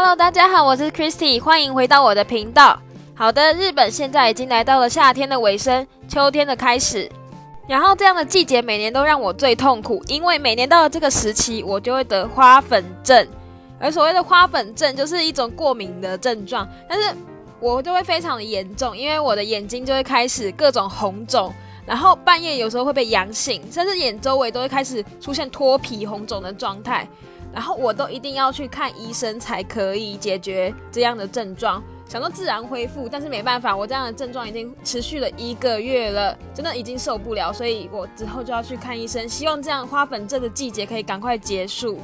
Hello，大家好，我是 Christy，欢迎回到我的频道。好的，日本现在已经来到了夏天的尾声，秋天的开始。然后这样的季节每年都让我最痛苦，因为每年到了这个时期，我就会得花粉症。而所谓的花粉症就是一种过敏的症状，但是我就会非常的严重，因为我的眼睛就会开始各种红肿，然后半夜有时候会被痒醒，甚至眼周围都会开始出现脱皮红肿的状态。然后我都一定要去看医生才可以解决这样的症状，想说自然恢复，但是没办法，我这样的症状已经持续了一个月了，真的已经受不了，所以我之后就要去看医生，希望这样花粉症的季节可以赶快结束。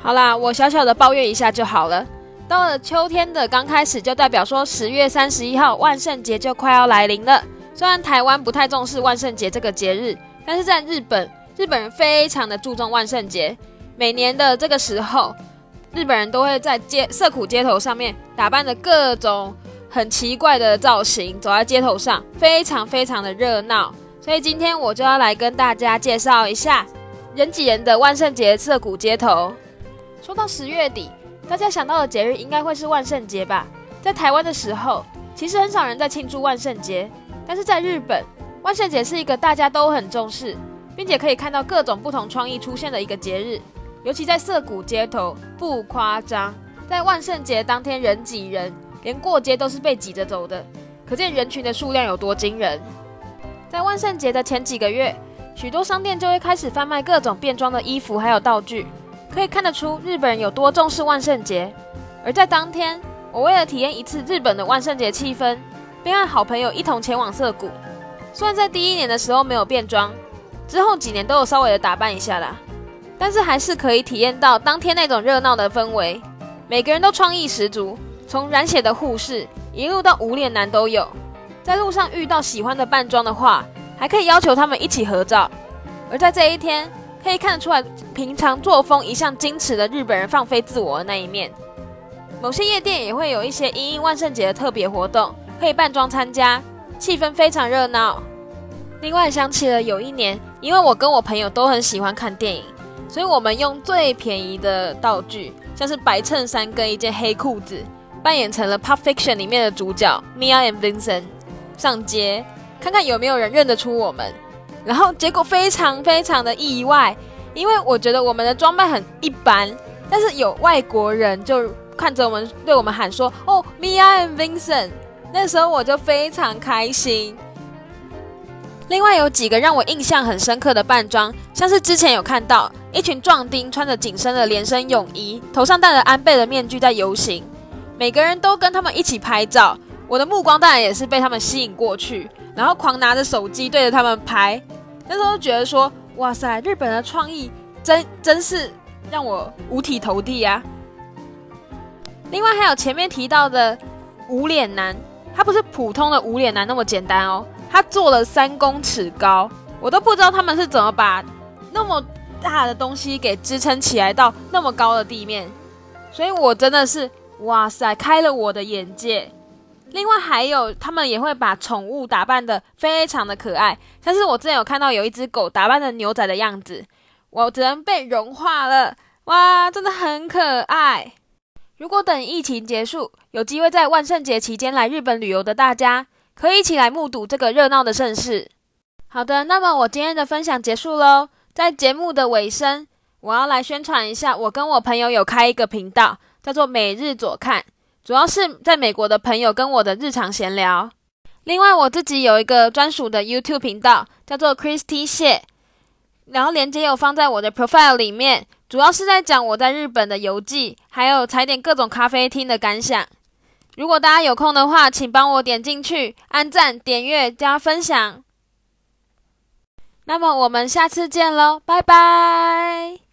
好啦，我小小的抱怨一下就好了。到了秋天的刚开始，就代表说十月三十一号万圣节就快要来临了。虽然台湾不太重视万圣节这个节日，但是在日本，日本人非常的注重万圣节。每年的这个时候，日本人都会在街涩谷街头上面打扮的各种很奇怪的造型，走在街头上，非常非常的热闹。所以今天我就要来跟大家介绍一下人挤人的万圣节涩谷街头。说到十月底，大家想到的节日应该会是万圣节吧？在台湾的时候，其实很少人在庆祝万圣节，但是在日本，万圣节是一个大家都很重视，并且可以看到各种不同创意出现的一个节日。尤其在涩谷街头，不夸张，在万圣节当天人挤人，连过街都是被挤着走的，可见人群的数量有多惊人。在万圣节的前几个月，许多商店就会开始贩卖各种变装的衣服还有道具，可以看得出日本人有多重视万圣节。而在当天，我为了体验一次日本的万圣节气氛，便和好朋友一同前往涩谷。虽然在第一年的时候没有变装，之后几年都有稍微的打扮一下啦。但是还是可以体验到当天那种热闹的氛围，每个人都创意十足，从染血的护士一路到无脸男都有。在路上遇到喜欢的扮装的话，还可以要求他们一起合照。而在这一天，可以看得出来平常作风一向矜持的日本人放飞自我的那一面。某些夜店也会有一些因应万圣节的特别活动，可以扮装参加，气氛非常热闹。另外想起了有一年，因为我跟我朋友都很喜欢看电影。所以我们用最便宜的道具，像是白衬衫跟一件黑裤子，扮演成了《Pulp Fiction》里面的主角 Mia and Vincent，上街看看有没有人认得出我们。然后结果非常非常的意外，因为我觉得我们的装扮很一般，但是有外国人就看着我们，对我们喊说：“哦，Mia and Vincent。”那时候我就非常开心。另外有几个让我印象很深刻的扮装，像是之前有看到一群壮丁穿着紧身的连身泳衣，头上戴着安倍的面具在游行，每个人都跟他们一起拍照，我的目光当然也是被他们吸引过去，然后狂拿着手机对着他们拍，那时候觉得说，哇塞，日本的创意真真是让我五体投地呀。另外还有前面提到的无脸男，他不是普通的无脸男那么简单哦。他做了三公尺高，我都不知道他们是怎么把那么大的东西给支撑起来到那么高的地面，所以我真的是哇塞，开了我的眼界。另外还有，他们也会把宠物打扮的非常的可爱，像是我之前有看到有一只狗打扮成牛仔的样子，我只能被融化了，哇，真的很可爱。如果等疫情结束，有机会在万圣节期间来日本旅游的大家。可以一起来目睹这个热闹的盛事。好的，那么我今天的分享结束喽。在节目的尾声，我要来宣传一下，我跟我朋友有开一个频道，叫做每日左看，主要是在美国的朋友跟我的日常闲聊。另外，我自己有一个专属的 YouTube 频道，叫做 Christy 谢，然后链接有放在我的 profile 里面，主要是在讲我在日本的游记，还有踩点各种咖啡厅的感想。如果大家有空的话，请帮我点进去，按赞、点阅、加分享。那么我们下次见喽，拜拜。